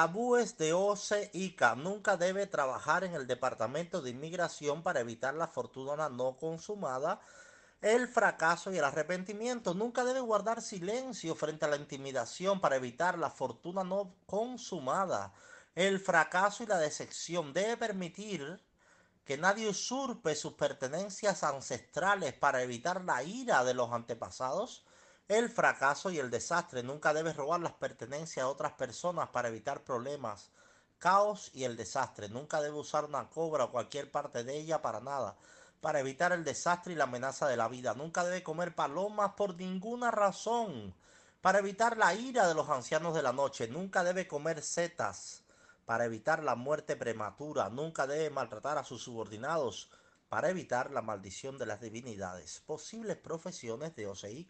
Tabúes de OCICA. Nunca debe trabajar en el Departamento de Inmigración para evitar la fortuna no consumada, el fracaso y el arrepentimiento. Nunca debe guardar silencio frente a la intimidación para evitar la fortuna no consumada, el fracaso y la decepción. Debe permitir que nadie usurpe sus pertenencias ancestrales para evitar la ira de los antepasados el fracaso y el desastre. Nunca debes robar las pertenencias a otras personas para evitar problemas, caos y el desastre. Nunca debes usar una cobra o cualquier parte de ella para nada, para evitar el desastre y la amenaza de la vida. Nunca debe comer palomas por ninguna razón, para evitar la ira de los ancianos de la noche. Nunca debe comer setas, para evitar la muerte prematura. Nunca debe maltratar a sus subordinados, para evitar la maldición de las divinidades. Posibles profesiones de Oseica.